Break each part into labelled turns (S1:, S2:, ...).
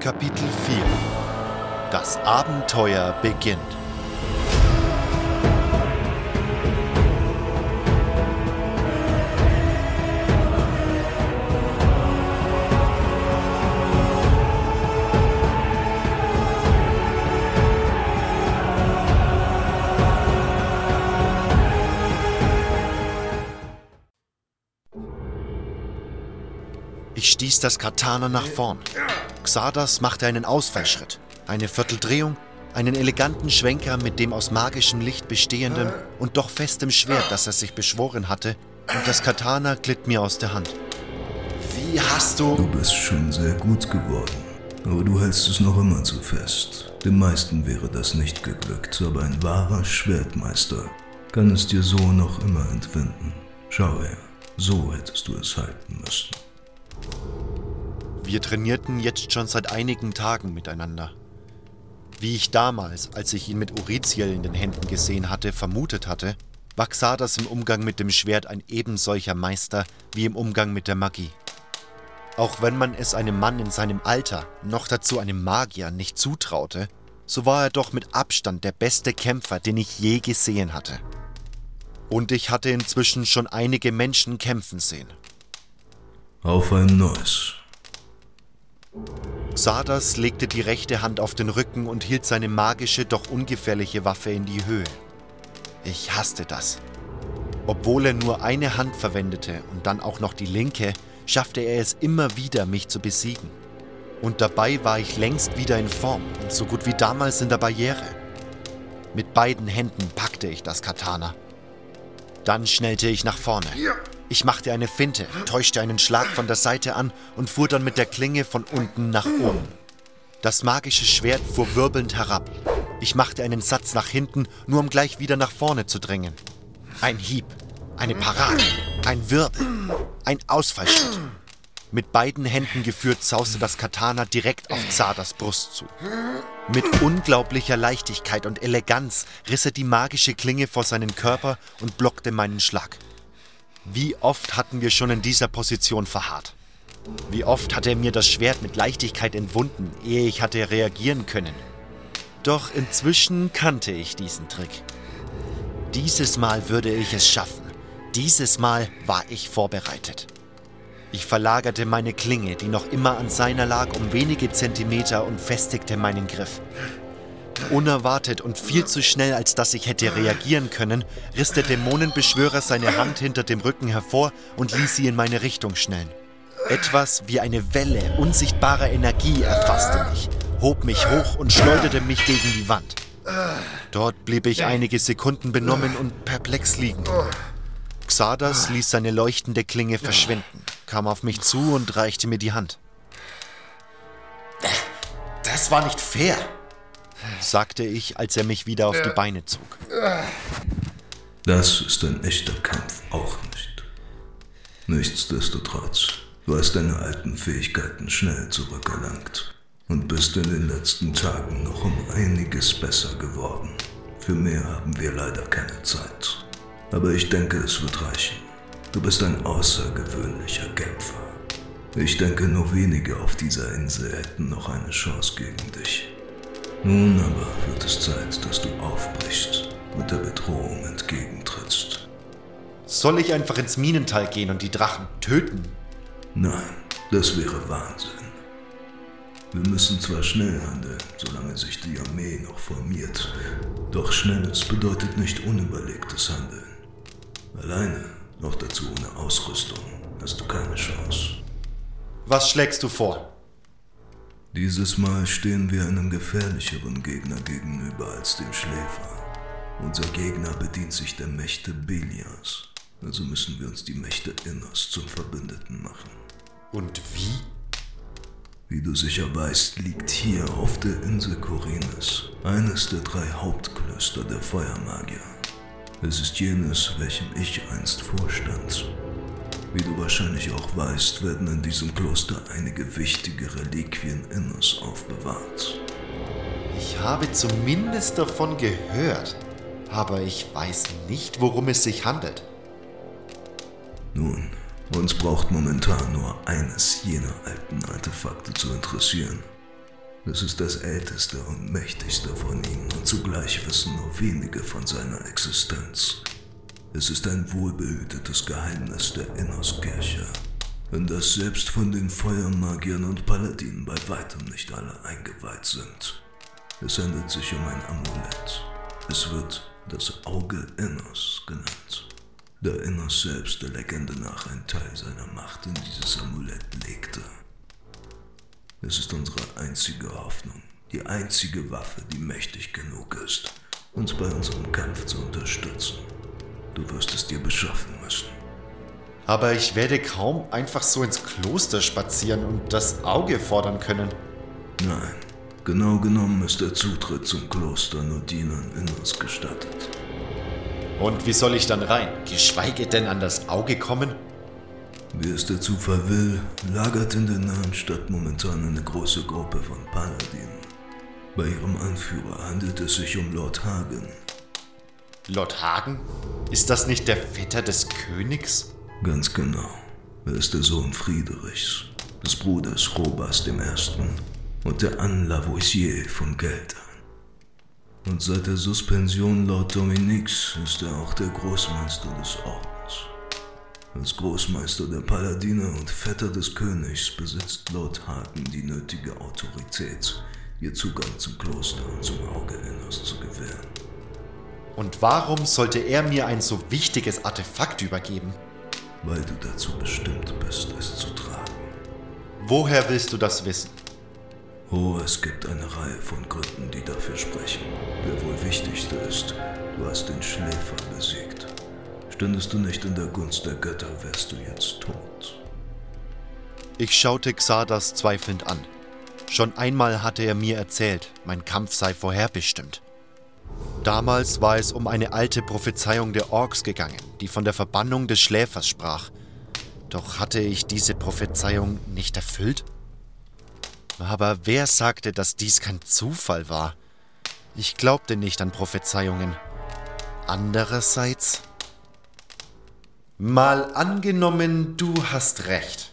S1: Kapitel 4 Das Abenteuer beginnt. Ich stieß das Katana nach vorn. Xardas machte einen Ausfallschritt, eine Vierteldrehung, einen eleganten Schwenker mit dem aus magischem Licht bestehenden und doch festem Schwert, das er sich beschworen hatte, und das Katana glitt mir aus der Hand. Wie hast du...
S2: Du bist schon sehr gut geworden, aber du hältst es noch immer zu fest. Den meisten wäre das nicht geglückt, aber ein wahrer Schwertmeister kann es dir so noch immer entwinden. Schau her, so hättest du es halten müssen.
S1: Wir trainierten jetzt schon seit einigen Tagen miteinander. Wie ich damals, als ich ihn mit Uriziel in den Händen gesehen hatte, vermutet hatte, war Xardas im Umgang mit dem Schwert ein ebensolcher Meister wie im Umgang mit der Magie. Auch wenn man es einem Mann in seinem Alter, noch dazu einem Magier, nicht zutraute, so war er doch mit Abstand der beste Kämpfer, den ich je gesehen hatte. Und ich hatte inzwischen schon einige Menschen kämpfen sehen.
S2: Auf ein neues.
S1: Xardas legte die rechte Hand auf den Rücken und hielt seine magische, doch ungefährliche Waffe in die Höhe. Ich hasste das. Obwohl er nur eine Hand verwendete und dann auch noch die linke, schaffte er es immer wieder, mich zu besiegen. Und dabei war ich längst wieder in Form und so gut wie damals in der Barriere. Mit beiden Händen packte ich das Katana. Dann schnellte ich nach vorne. Ich machte eine Finte, täuschte einen Schlag von der Seite an und fuhr dann mit der Klinge von unten nach oben. Das magische Schwert fuhr wirbelnd herab. Ich machte einen Satz nach hinten, nur um gleich wieder nach vorne zu drängen. Ein Hieb, eine Parade, ein Wirbel, ein Ausfallschritt. Mit beiden Händen geführt sauste das Katana direkt auf Xardas Brust zu. Mit unglaublicher Leichtigkeit und Eleganz riss er die magische Klinge vor seinen Körper und blockte meinen Schlag. Wie oft hatten wir schon in dieser Position verharrt? Wie oft hatte er mir das Schwert mit Leichtigkeit entwunden, ehe ich hatte reagieren können? Doch inzwischen kannte ich diesen Trick. Dieses Mal würde ich es schaffen. Dieses Mal war ich vorbereitet. Ich verlagerte meine Klinge, die noch immer an seiner lag, um wenige Zentimeter und festigte meinen Griff. Unerwartet und viel zu schnell, als dass ich hätte reagieren können, riss der Dämonenbeschwörer seine Hand hinter dem Rücken hervor und ließ sie in meine Richtung schnellen. Etwas wie eine Welle unsichtbarer Energie erfasste mich, hob mich hoch und schleuderte mich gegen die Wand. Dort blieb ich einige Sekunden benommen und perplex liegen. Xardas ließ seine leuchtende Klinge verschwinden, kam auf mich zu und reichte mir die Hand. Das war nicht fair, sagte ich, als er mich wieder auf die Beine zog.
S2: Das ist ein echter Kampf auch nicht. Nichtsdestotrotz, du hast deine alten Fähigkeiten schnell zurückerlangt und bist in den letzten Tagen noch um einiges besser geworden. Für mehr haben wir leider keine Zeit. Aber ich denke, es wird reichen. Du bist ein außergewöhnlicher Kämpfer. Ich denke, nur wenige auf dieser Insel hätten noch eine Chance gegen dich. Nun aber wird es Zeit, dass du aufbrichst und der Bedrohung entgegentrittst.
S1: Soll ich einfach ins Minental gehen und die Drachen töten?
S2: Nein, das wäre Wahnsinn. Wir müssen zwar schnell handeln, solange sich die Armee noch formiert, doch schnelles bedeutet nicht unüberlegtes Handeln. Alleine, noch dazu ohne Ausrüstung, hast du keine Chance.
S1: Was schlägst du vor?
S2: Dieses Mal stehen wir einem gefährlicheren Gegner gegenüber als dem Schläfer. Unser Gegner bedient sich der Mächte Belias. Also müssen wir uns die Mächte Inners zum Verbündeten machen.
S1: Und wie?
S2: Wie du sicher weißt, liegt hier auf der Insel Korines eines der drei Hauptklöster der Feuermagier. Es ist jenes, welchem ich einst vorstand. Wie du wahrscheinlich auch weißt, werden in diesem Kloster einige wichtige Reliquien Inners aufbewahrt.
S1: Ich habe zumindest davon gehört, aber ich weiß nicht, worum es sich handelt.
S2: Nun, uns braucht momentan nur eines jener alten Artefakte zu interessieren. Es ist das älteste und mächtigste von ihnen und zugleich wissen nur wenige von seiner Existenz. Es ist ein wohlbehütetes Geheimnis der Innerskirche, in das selbst von den Feuermagiern und Paladinen bei weitem nicht alle eingeweiht sind. Es handelt sich um ein Amulett. Es wird das Auge Inners genannt. Da Inners selbst der Legende nach ein Teil seiner Macht in dieses Amulett legte. Es ist unsere einzige Hoffnung, die einzige Waffe, die mächtig genug ist, uns bei unserem Kampf zu unterstützen. Du wirst es dir beschaffen müssen.
S1: Aber ich werde kaum einfach so ins Kloster spazieren und das Auge fordern können.
S2: Nein, genau genommen ist der Zutritt zum Kloster nur Dienern Inners gestattet.
S1: Und wie soll ich dann rein? Geschweige denn an das Auge kommen?
S2: Wie es der Zufall will, lagert in der nahen Stadt momentan eine große Gruppe von Paladinen. Bei ihrem Anführer handelt es sich um Lord Hagen.
S1: Lord Hagen? Ist das nicht der Vetter des Königs?
S2: Ganz genau. Er ist der Sohn Friedrichs, des Bruders Robas I. und der Anne Lavoisier von Gelder. Und seit der Suspension Lord Dominiques ist er auch der Großmeister des Ordens. Als Großmeister der Paladine und Vetter des Königs besitzt Lord Hagen die nötige Autorität, ihr Zugang zum Kloster und zum Auge Inners zu gewähren.
S1: Und warum sollte er mir ein so wichtiges Artefakt übergeben?
S2: Weil du dazu bestimmt bist, es zu tragen.
S1: Woher willst du das wissen?
S2: Oh, es gibt eine Reihe von Gründen, die dafür sprechen. Der wohl wichtigste ist, du hast den Schläfer besiegt. Stündest du nicht in der Gunst der Götter, wärst du jetzt tot.
S1: Ich schaute Xardas zweifelnd an. Schon einmal hatte er mir erzählt, mein Kampf sei vorherbestimmt. Damals war es um eine alte Prophezeiung der Orks gegangen, die von der Verbannung des Schläfers sprach. Doch hatte ich diese Prophezeiung nicht erfüllt? Aber wer sagte, dass dies kein Zufall war? Ich glaubte nicht an Prophezeiungen. Andererseits... Mal angenommen, du hast recht.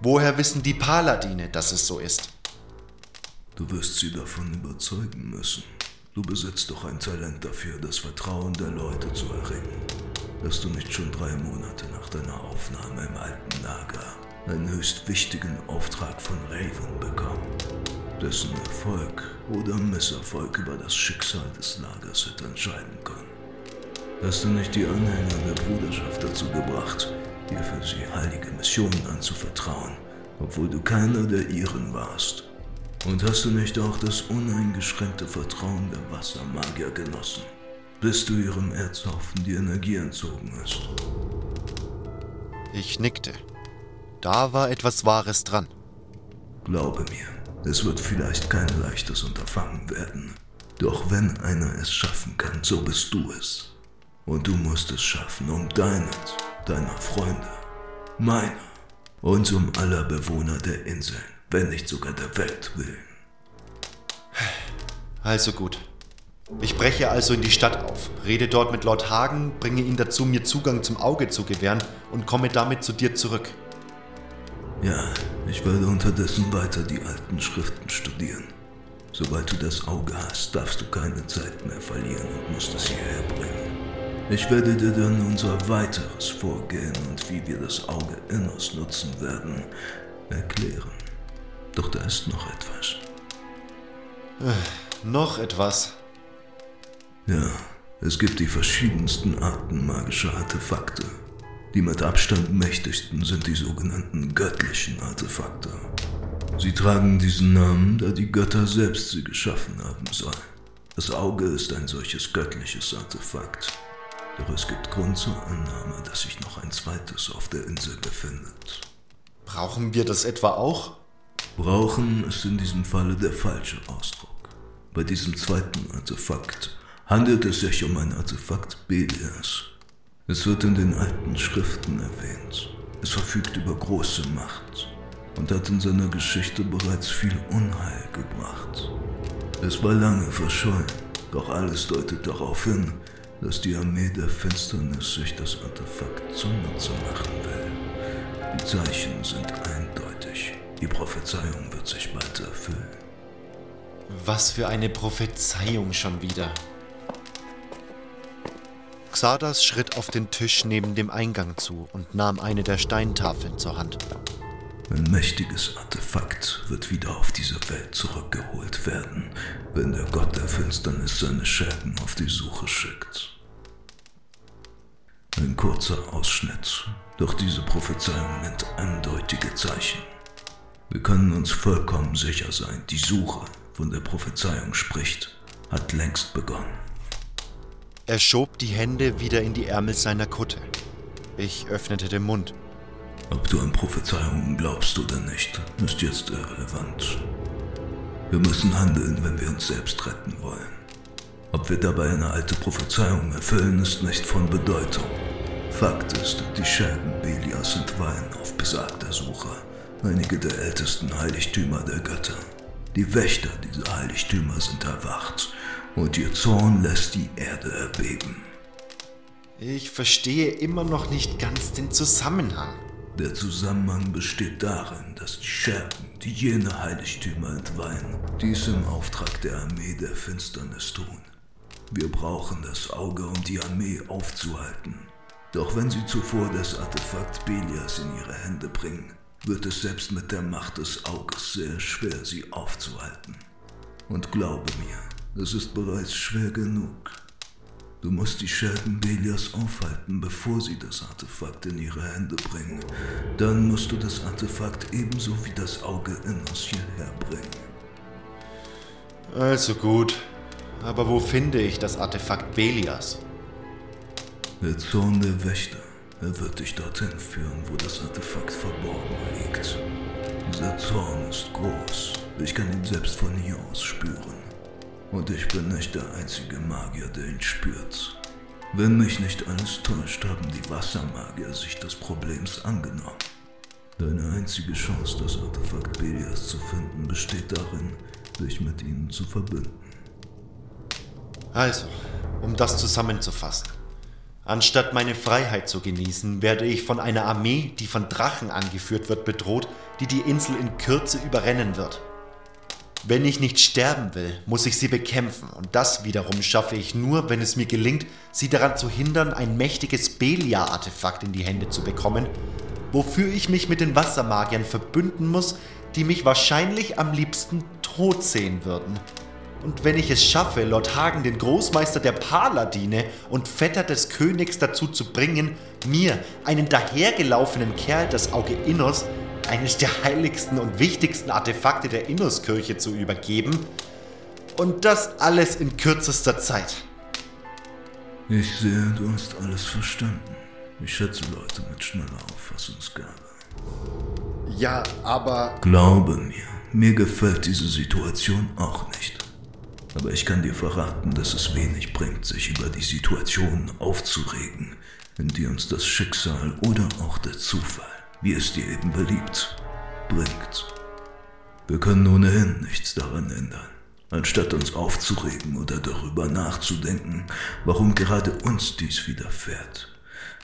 S1: Woher wissen die Paladine, dass es so ist?
S2: Du wirst sie davon überzeugen müssen. Du besitzt doch ein Talent dafür, das Vertrauen der Leute zu erringen. Hast du nicht schon drei Monate nach deiner Aufnahme im alten Lager einen höchst wichtigen Auftrag von Raven bekommen, dessen Erfolg oder Misserfolg über das Schicksal des Lagers hätte entscheiden können. Hast du nicht die Anhänger der Bruderschaft dazu gebracht, dir für sie heilige Missionen anzuvertrauen, obwohl du keiner der ihren warst? Und hast du nicht auch das uneingeschränkte Vertrauen der Wassermagier genossen, bis du ihrem Erzhaufen die Energie entzogen hast?
S1: Ich nickte. Da war etwas Wahres dran.
S2: Glaube mir, es wird vielleicht kein leichtes Unterfangen werden. Doch wenn einer es schaffen kann, so bist du es. Und du musst es schaffen, um deinet, deiner Freunde, meiner und um aller Bewohner der Inseln, wenn nicht sogar der Welt willen.
S1: Also gut. Ich breche also in die Stadt auf, rede dort mit Lord Hagen, bringe ihn dazu, mir Zugang zum Auge zu gewähren und komme damit zu dir zurück.
S2: Ja, ich werde unterdessen weiter die alten Schriften studieren. Sobald du das Auge hast, darfst du keine Zeit mehr verlieren und musst es hierher bringen. Ich werde dir dann unser weiteres Vorgehen und wie wir das Auge Inners nutzen werden, erklären. Doch da ist noch etwas.
S1: Äh, noch etwas?
S2: Ja, es gibt die verschiedensten Arten magischer Artefakte. Die mit Abstand mächtigsten sind die sogenannten göttlichen Artefakte. Sie tragen diesen Namen, da die Götter selbst sie geschaffen haben sollen. Das Auge ist ein solches göttliches Artefakt. Doch es gibt Grund zur Annahme, dass sich noch ein zweites auf der Insel befindet.
S1: Brauchen wir das etwa auch?
S2: Brauchen ist in diesem Falle der falsche Ausdruck. Bei diesem zweiten Artefakt handelt es sich um ein Artefakt Belias. Es wird in den alten Schriften erwähnt. Es verfügt über große Macht und hat in seiner Geschichte bereits viel Unheil gebracht. Es war lange verschollen, doch alles deutet darauf hin, dass die Armee der Finsternis sich das Artefakt zunutze machen will. Die Zeichen sind eindeutig. Die Prophezeiung wird sich bald erfüllen.
S1: Was für eine Prophezeiung schon wieder. Xardas schritt auf den Tisch neben dem Eingang zu und nahm eine der Steintafeln zur Hand.
S2: Ein mächtiges Artefakt wird wieder auf diese Welt zurückgeholt werden, wenn der Gott der Finsternis seine Schergen auf die Suche schickt. Ein kurzer Ausschnitt, doch diese Prophezeiung nennt eindeutige Zeichen. Wir können uns vollkommen sicher sein, die Suche, von der Prophezeiung spricht, hat längst begonnen.
S1: Er schob die Hände wieder in die Ärmel seiner Kutte. Ich öffnete den Mund.
S2: Ob du an Prophezeiungen glaubst oder nicht, ist jetzt irrelevant. Wir müssen handeln, wenn wir uns selbst retten wollen. Ob wir dabei eine alte Prophezeiung erfüllen, ist nicht von Bedeutung. Fakt ist, die Schergen Belias sind Wein auf besagter Suche, einige der ältesten Heiligtümer der Götter. Die Wächter dieser Heiligtümer sind erwacht und ihr Zorn lässt die Erde erbeben.
S1: Ich verstehe immer noch nicht ganz den Zusammenhang.
S2: Der Zusammenhang besteht darin, dass die Schergen, die jene Heiligtümer entweihen, dies im Auftrag der Armee der Finsternis tun. Wir brauchen das Auge, um die Armee aufzuhalten. Doch wenn sie zuvor das Artefakt Belias in ihre Hände bringen, wird es selbst mit der Macht des Auges sehr schwer, sie aufzuhalten. Und glaube mir, es ist bereits schwer genug. Du musst die Schergen Belias aufhalten, bevor sie das Artefakt in ihre Hände bringen. Dann musst du das Artefakt ebenso wie das Auge in uns hierher bringen.
S1: Also gut. Aber wo finde ich das Artefakt Belias?
S2: Der Zorn der Wächter. Er wird dich dorthin führen, wo das Artefakt verborgen liegt. Dieser Zorn ist groß. Ich kann ihn selbst von hier aus spüren. Und ich bin nicht der einzige Magier, der ihn spürt. Wenn mich nicht alles täuscht, haben die Wassermagier sich des Problems angenommen. Deine einzige Chance, das Artefakt Belias zu finden, besteht darin, dich mit ihnen zu verbinden.
S1: Also, um das zusammenzufassen. Anstatt meine Freiheit zu genießen, werde ich von einer Armee, die von Drachen angeführt wird, bedroht, die die Insel in Kürze überrennen wird. Wenn ich nicht sterben will, muss ich sie bekämpfen und das wiederum schaffe ich nur, wenn es mir gelingt, sie daran zu hindern, ein mächtiges Belia-Artefakt in die Hände zu bekommen, wofür ich mich mit den Wassermagiern verbünden muss, die mich wahrscheinlich am liebsten tot sehen würden. Und wenn ich es schaffe, Lord Hagen, den Großmeister der Paladine und Vetter des Königs dazu zu bringen, mir, einen dahergelaufenen Kerl, das Auge Innos, eines der heiligsten und wichtigsten Artefakte der Innuskirche zu übergeben. Und das alles in kürzester Zeit.
S2: Ich sehe, du hast alles verstanden. Ich schätze Leute mit schneller Auffassungsgabe.
S1: Ja, aber...
S2: Glaube mir, mir gefällt diese Situation auch nicht. Aber ich kann dir verraten, dass es wenig bringt, sich über die Situation aufzuregen, in die uns das Schicksal oder auch der Zufall wie es dir eben beliebt, bringt. Wir können ohnehin nichts daran ändern. Anstatt uns aufzuregen oder darüber nachzudenken, warum gerade uns dies widerfährt,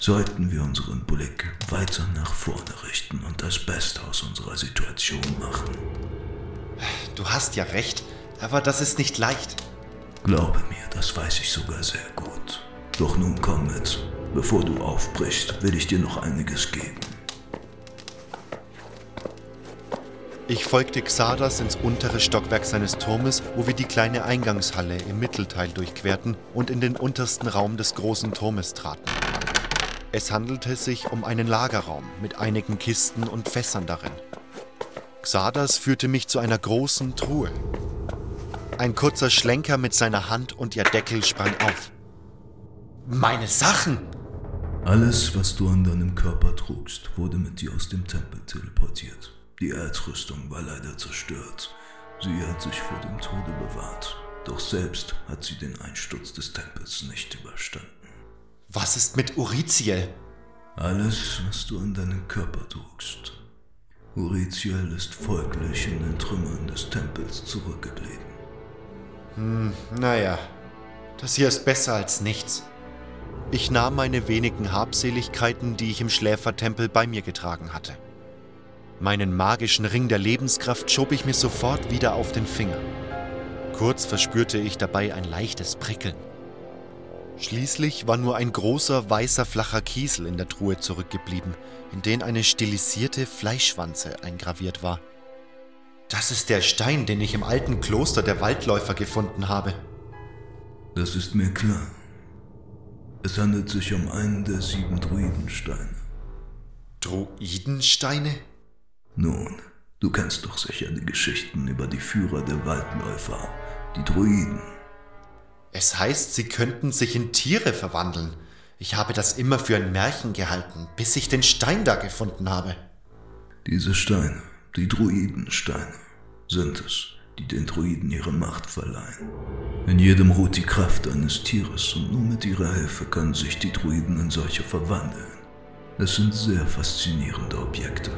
S2: sollten wir unseren Blick weiter nach vorne richten und das Beste aus unserer Situation machen.
S1: Du hast ja recht, aber das ist nicht leicht.
S2: Glaube mir, das weiß ich sogar sehr gut. Doch nun komm mit. Bevor du aufbrichst, will ich dir noch einiges geben.
S1: Ich folgte Xardas ins untere Stockwerk seines Turmes, wo wir die kleine Eingangshalle im Mittelteil durchquerten und in den untersten Raum des großen Turmes traten. Es handelte sich um einen Lagerraum mit einigen Kisten und Fässern darin. Xardas führte mich zu einer großen Truhe. Ein kurzer Schlenker mit seiner Hand und ihr Deckel sprang auf. Meine Sachen!
S2: Alles, was du an deinem Körper trugst, wurde mit dir aus dem Tempel teleportiert. Die Erdrüstung war leider zerstört. Sie hat sich vor dem Tode bewahrt. Doch selbst hat sie den Einsturz des Tempels nicht überstanden.
S1: Was ist mit Uriziel?
S2: Alles, was du an deinen Körper trugst. Uriziel ist folglich in den Trümmern des Tempels zurückgeblieben.
S1: Hm, naja, das hier ist besser als nichts. Ich nahm meine wenigen Habseligkeiten, die ich im Schläfertempel bei mir getragen hatte. Meinen magischen Ring der Lebenskraft schob ich mir sofort wieder auf den Finger. Kurz verspürte ich dabei ein leichtes Prickeln. Schließlich war nur ein großer weißer flacher Kiesel in der Truhe zurückgeblieben, in den eine stilisierte Fleischschwanze eingraviert war. Das ist der Stein, den ich im alten Kloster der Waldläufer gefunden habe.
S2: Das ist mir klar. Es handelt sich um einen der sieben Druidensteine.
S1: Druidensteine?
S2: Nun, du kennst doch sicher die Geschichten über die Führer der Waldläufer, die Druiden.
S1: Es heißt, sie könnten sich in Tiere verwandeln. Ich habe das immer für ein Märchen gehalten, bis ich den Stein da gefunden habe.
S2: Diese Steine, die Druidensteine, sind es, die den Druiden ihre Macht verleihen. In jedem ruht die Kraft eines Tieres und nur mit ihrer Hilfe können sich die Druiden in solche verwandeln. Es sind sehr faszinierende Objekte.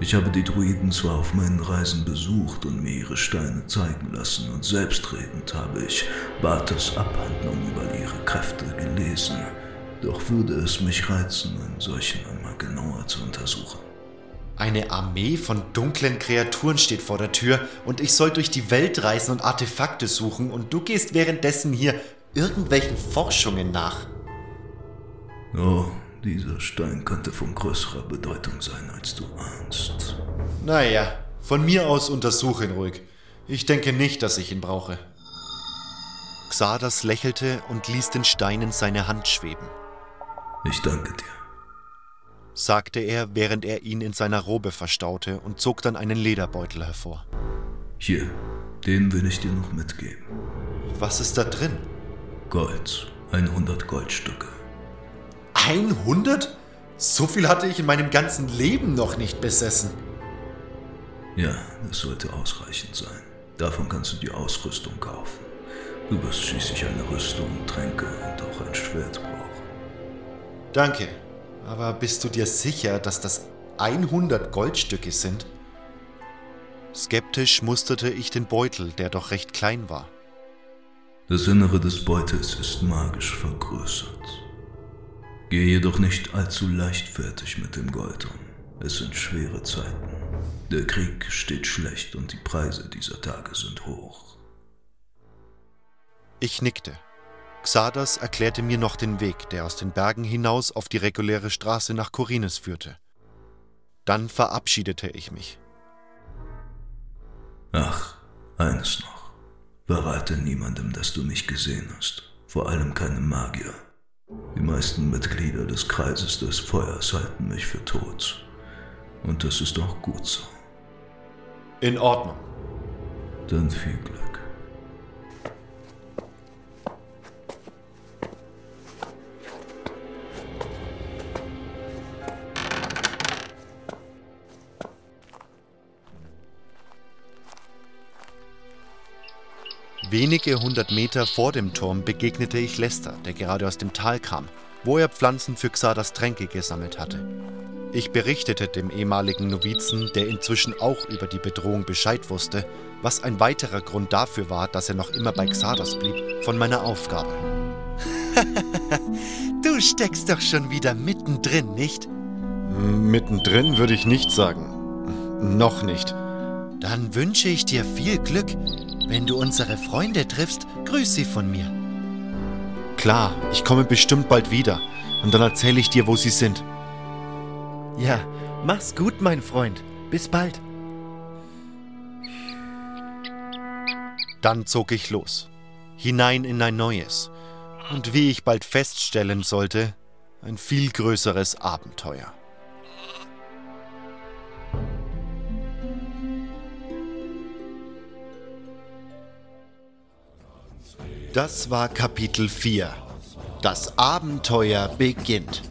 S2: Ich habe die Druiden zwar auf meinen Reisen besucht und mir ihre Steine zeigen lassen und selbstredend habe ich Bartes Abhandlung über ihre Kräfte gelesen, doch würde es mich reizen, einen solchen einmal genauer zu untersuchen.
S1: Eine Armee von dunklen Kreaturen steht vor der Tür und ich soll durch die Welt reisen und Artefakte suchen und du gehst währenddessen hier irgendwelchen Forschungen nach.
S2: Oh, dieser Stein könnte von größerer Bedeutung sein, als du ahnst.
S1: Naja, von mir aus untersuche ihn ruhig. Ich denke nicht, dass ich ihn brauche. Xardas lächelte und ließ den Stein in seine Hand schweben.
S2: Ich danke dir,
S1: sagte er, während er ihn in seiner Robe verstaute und zog dann einen Lederbeutel hervor.
S2: Hier, den will ich dir noch mitgeben.
S1: Was ist da drin?
S2: Gold, 100 Goldstücke.
S1: 100? So viel hatte ich in meinem ganzen Leben noch nicht besessen.
S2: Ja, das sollte ausreichend sein. Davon kannst du die Ausrüstung kaufen. Du wirst schließlich eine Rüstung, Tränke und auch ein Schwert brauchen.
S1: Danke, aber bist du dir sicher, dass das 100 Goldstücke sind? Skeptisch musterte ich den Beutel, der doch recht klein war.
S2: Das Innere des Beutels ist magisch vergrößert. Gehe jedoch nicht allzu leichtfertig mit dem Gold um. Es sind schwere Zeiten. Der Krieg steht schlecht und die Preise dieser Tage sind hoch.
S1: Ich nickte. Xardas erklärte mir noch den Weg, der aus den Bergen hinaus auf die reguläre Straße nach Korines führte. Dann verabschiedete ich mich.
S2: Ach, eines noch. Verrate niemandem, dass du mich gesehen hast. Vor allem keinem Magier. Die meisten Mitglieder des Kreises des Feuers halten mich für tot. Und das ist auch gut so.
S1: In Ordnung.
S2: Dann viel Glück.
S1: Wenige hundert Meter vor dem Turm begegnete ich Lester, der gerade aus dem Tal kam, wo er Pflanzen für Xardas Tränke gesammelt hatte. Ich berichtete dem ehemaligen Novizen, der inzwischen auch über die Bedrohung Bescheid wusste, was ein weiterer Grund dafür war, dass er noch immer bei Xardas blieb, von meiner Aufgabe. du steckst doch schon wieder mittendrin, nicht? Mittendrin würde ich nicht sagen. Noch nicht. Dann wünsche ich dir viel Glück. Wenn du unsere Freunde triffst, grüß sie von mir. Klar, ich komme bestimmt bald wieder und dann erzähle ich dir, wo sie sind. Ja, mach's gut, mein Freund. Bis bald. Dann zog ich los, hinein in ein neues und wie ich bald feststellen sollte, ein viel größeres Abenteuer. Das war Kapitel 4. Das Abenteuer beginnt.